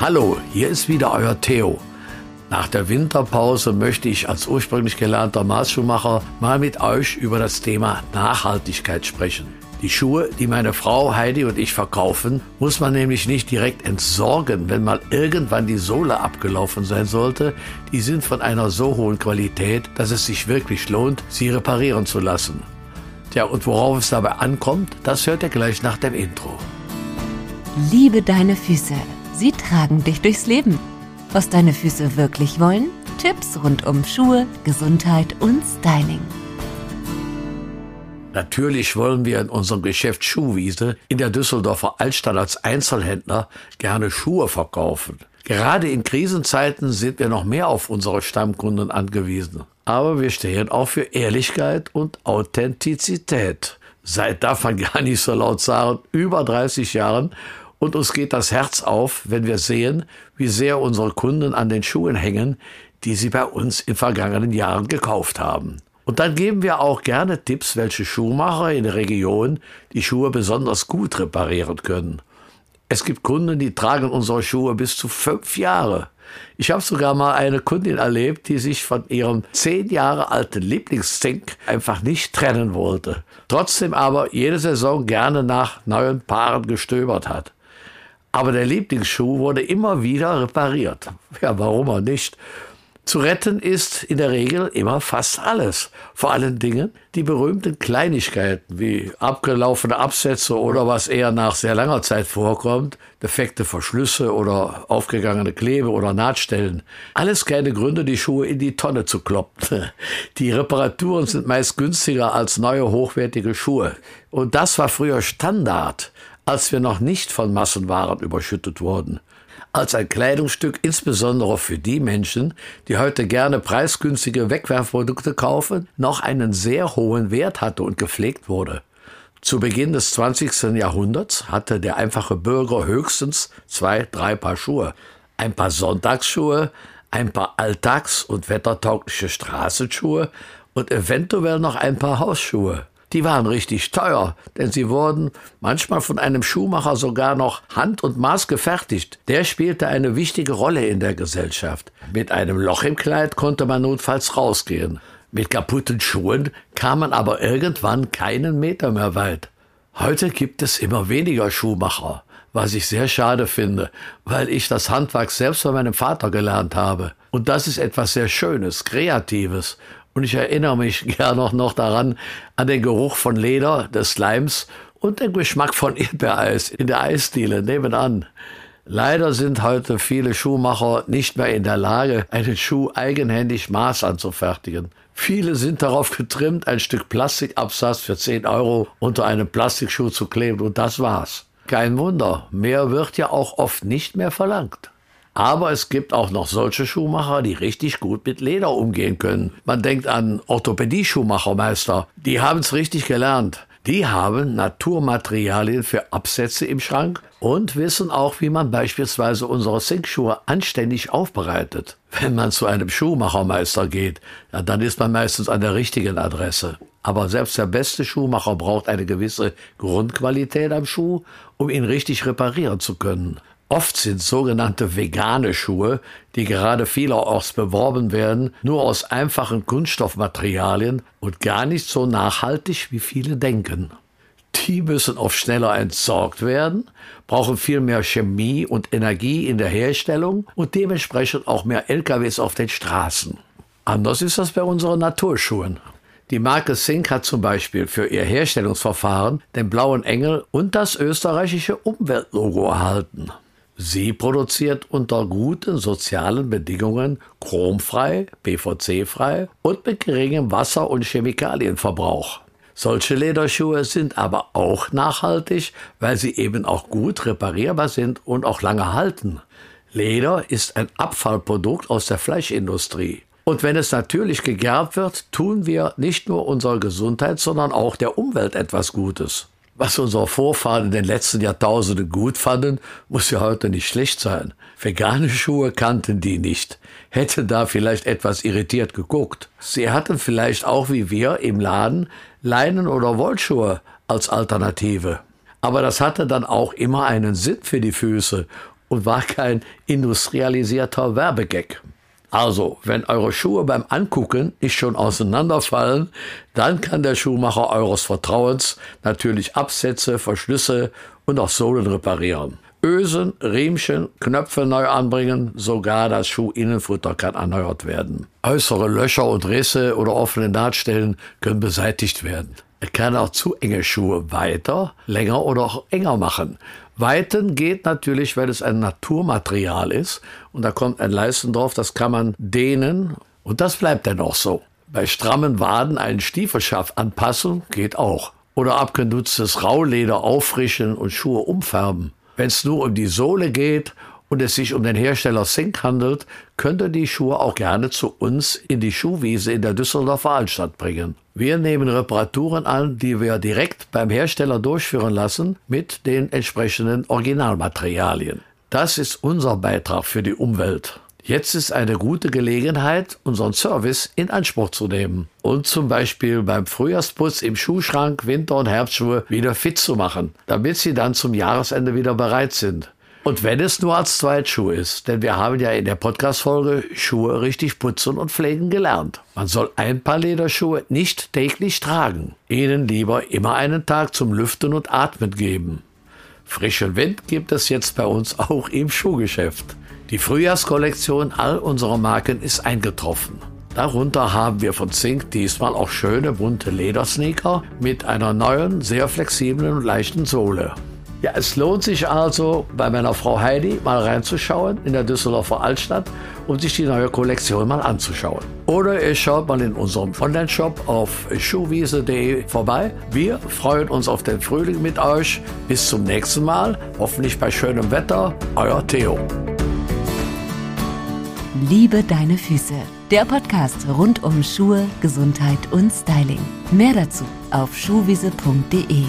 Hallo, hier ist wieder euer Theo. Nach der Winterpause möchte ich als ursprünglich gelernter Maßschuhmacher mal mit euch über das Thema Nachhaltigkeit sprechen. Die Schuhe, die meine Frau Heidi und ich verkaufen, muss man nämlich nicht direkt entsorgen, wenn mal irgendwann die Sohle abgelaufen sein sollte. Die sind von einer so hohen Qualität, dass es sich wirklich lohnt, sie reparieren zu lassen. Tja, und worauf es dabei ankommt, das hört ihr gleich nach dem Intro. Liebe deine Füße. Sie tragen dich durchs Leben. Was deine Füße wirklich wollen? Tipps rund um Schuhe, Gesundheit und Styling. Natürlich wollen wir in unserem Geschäft Schuhwiese in der Düsseldorfer Altstadt als Einzelhändler gerne Schuhe verkaufen. Gerade in Krisenzeiten sind wir noch mehr auf unsere Stammkunden angewiesen. Aber wir stehen auch für Ehrlichkeit und Authentizität. Seit man gar nicht so laut sagen, über 30 Jahren und uns geht das Herz auf, wenn wir sehen, wie sehr unsere Kunden an den Schuhen hängen, die sie bei uns in vergangenen Jahren gekauft haben. Und dann geben wir auch gerne Tipps, welche Schuhmacher in der Region die Schuhe besonders gut reparieren können. Es gibt Kunden, die tragen unsere Schuhe bis zu fünf Jahre. Ich habe sogar mal eine Kundin erlebt, die sich von ihrem zehn Jahre alten Lieblingszink einfach nicht trennen wollte. Trotzdem aber jede Saison gerne nach neuen Paaren gestöbert hat. Aber der Lieblingsschuh wurde immer wieder repariert. Ja, warum auch nicht? Zu retten ist in der Regel immer fast alles. Vor allen Dingen die berühmten Kleinigkeiten wie abgelaufene Absätze oder was eher nach sehr langer Zeit vorkommt, defekte Verschlüsse oder aufgegangene Klebe oder Nahtstellen. Alles keine Gründe, die Schuhe in die Tonne zu kloppen. Die Reparaturen sind meist günstiger als neue hochwertige Schuhe. Und das war früher Standard, als wir noch nicht von Massenwaren überschüttet wurden als ein Kleidungsstück, insbesondere für die Menschen, die heute gerne preisgünstige Wegwerfprodukte kaufen, noch einen sehr hohen Wert hatte und gepflegt wurde. Zu Beginn des 20. Jahrhunderts hatte der einfache Bürger höchstens zwei, drei Paar Schuhe. Ein paar Sonntagsschuhe, ein paar alltags- und wettertaugliche Straßenschuhe und eventuell noch ein paar Hausschuhe. Die waren richtig teuer, denn sie wurden manchmal von einem Schuhmacher sogar noch Hand und Maß gefertigt. Der spielte eine wichtige Rolle in der Gesellschaft. Mit einem Loch im Kleid konnte man notfalls rausgehen. Mit kaputten Schuhen kam man aber irgendwann keinen Meter mehr weit. Heute gibt es immer weniger Schuhmacher, was ich sehr schade finde, weil ich das Handwerk selbst von meinem Vater gelernt habe. Und das ist etwas sehr Schönes, Kreatives und ich erinnere mich gerne noch daran, an den Geruch von Leder, des Slimes und den Geschmack von Erdbeereis in der Eisdiele nebenan. Leider sind heute viele Schuhmacher nicht mehr in der Lage, einen Schuh eigenhändig Maß anzufertigen. Viele sind darauf getrimmt, ein Stück Plastikabsatz für 10 Euro unter einem Plastikschuh zu kleben und das war's. Kein Wunder, mehr wird ja auch oft nicht mehr verlangt. Aber es gibt auch noch solche Schuhmacher, die richtig gut mit Leder umgehen können. Man denkt an Orthopädie-Schuhmachermeister. Die haben es richtig gelernt. Die haben Naturmaterialien für Absätze im Schrank und wissen auch, wie man beispielsweise unsere Sinkschuhe anständig aufbereitet. Wenn man zu einem Schuhmachermeister geht, ja, dann ist man meistens an der richtigen Adresse. Aber selbst der beste Schuhmacher braucht eine gewisse Grundqualität am Schuh, um ihn richtig reparieren zu können. Oft sind sogenannte vegane Schuhe, die gerade vielerorts beworben werden, nur aus einfachen Kunststoffmaterialien und gar nicht so nachhaltig, wie viele denken. Die müssen oft schneller entsorgt werden, brauchen viel mehr Chemie und Energie in der Herstellung und dementsprechend auch mehr LKWs auf den Straßen. Anders ist das bei unseren Naturschuhen. Die Marke Sink hat zum Beispiel für ihr Herstellungsverfahren den blauen Engel und das österreichische Umweltlogo erhalten. Sie produziert unter guten sozialen Bedingungen chromfrei, PVC-frei und mit geringem Wasser- und Chemikalienverbrauch. Solche Lederschuhe sind aber auch nachhaltig, weil sie eben auch gut reparierbar sind und auch lange halten. Leder ist ein Abfallprodukt aus der Fleischindustrie. Und wenn es natürlich gegerbt wird, tun wir nicht nur unserer Gesundheit, sondern auch der Umwelt etwas Gutes. Was unsere Vorfahren in den letzten Jahrtausenden gut fanden, muss ja heute nicht schlecht sein. Vegane Schuhe kannten die nicht, hätten da vielleicht etwas irritiert geguckt. Sie hatten vielleicht auch wie wir im Laden Leinen- oder Wollschuhe als Alternative. Aber das hatte dann auch immer einen Sinn für die Füße und war kein industrialisierter Werbegag. Also, wenn eure Schuhe beim Angucken nicht schon auseinanderfallen, dann kann der Schuhmacher eures Vertrauens natürlich Absätze, Verschlüsse und auch Sohlen reparieren. Ösen, Riemchen, Knöpfe neu anbringen, sogar das Schuhinnenfutter kann erneuert werden. Äußere Löcher und Risse oder offene Nahtstellen können beseitigt werden. Er kann auch zu enge Schuhe weiter, länger oder auch enger machen. Weiten geht natürlich, weil es ein Naturmaterial ist und da kommt ein Leisten drauf, das kann man dehnen und das bleibt dann auch so. Bei strammen Waden einen Stiefelschaft anpassen geht auch. Oder abgenutztes Rauleder auffrischen und Schuhe umfärben. Wenn es nur um die Sohle geht und es sich um den Hersteller Sink handelt, könnt ihr die Schuhe auch gerne zu uns in die Schuhwiese in der Düsseldorfer Altstadt bringen. Wir nehmen Reparaturen an, die wir direkt beim Hersteller durchführen lassen mit den entsprechenden Originalmaterialien. Das ist unser Beitrag für die Umwelt. Jetzt ist eine gute Gelegenheit, unseren Service in Anspruch zu nehmen und zum Beispiel beim Frühjahrsputz im Schuhschrank Winter- und Herbstschuhe wieder fit zu machen, damit sie dann zum Jahresende wieder bereit sind. Und wenn es nur als Zweitschuh ist, denn wir haben ja in der Podcast-Folge Schuhe richtig putzen und pflegen gelernt. Man soll ein paar Lederschuhe nicht täglich tragen, ihnen lieber immer einen Tag zum Lüften und Atmen geben. Frischen Wind gibt es jetzt bei uns auch im Schuhgeschäft. Die Frühjahrskollektion all unserer Marken ist eingetroffen. Darunter haben wir von Zink diesmal auch schöne bunte Ledersneaker mit einer neuen, sehr flexiblen und leichten Sohle. Ja, es lohnt sich also, bei meiner Frau Heidi mal reinzuschauen in der Düsseldorfer Altstadt und sich die neue Kollektion mal anzuschauen. Oder ihr schaut mal in unserem Online-Shop auf schuhwiese.de vorbei. Wir freuen uns auf den Frühling mit euch. Bis zum nächsten Mal, hoffentlich bei schönem Wetter. Euer Theo. Liebe deine Füße. Der Podcast rund um Schuhe, Gesundheit und Styling. Mehr dazu auf schuhwiese.de.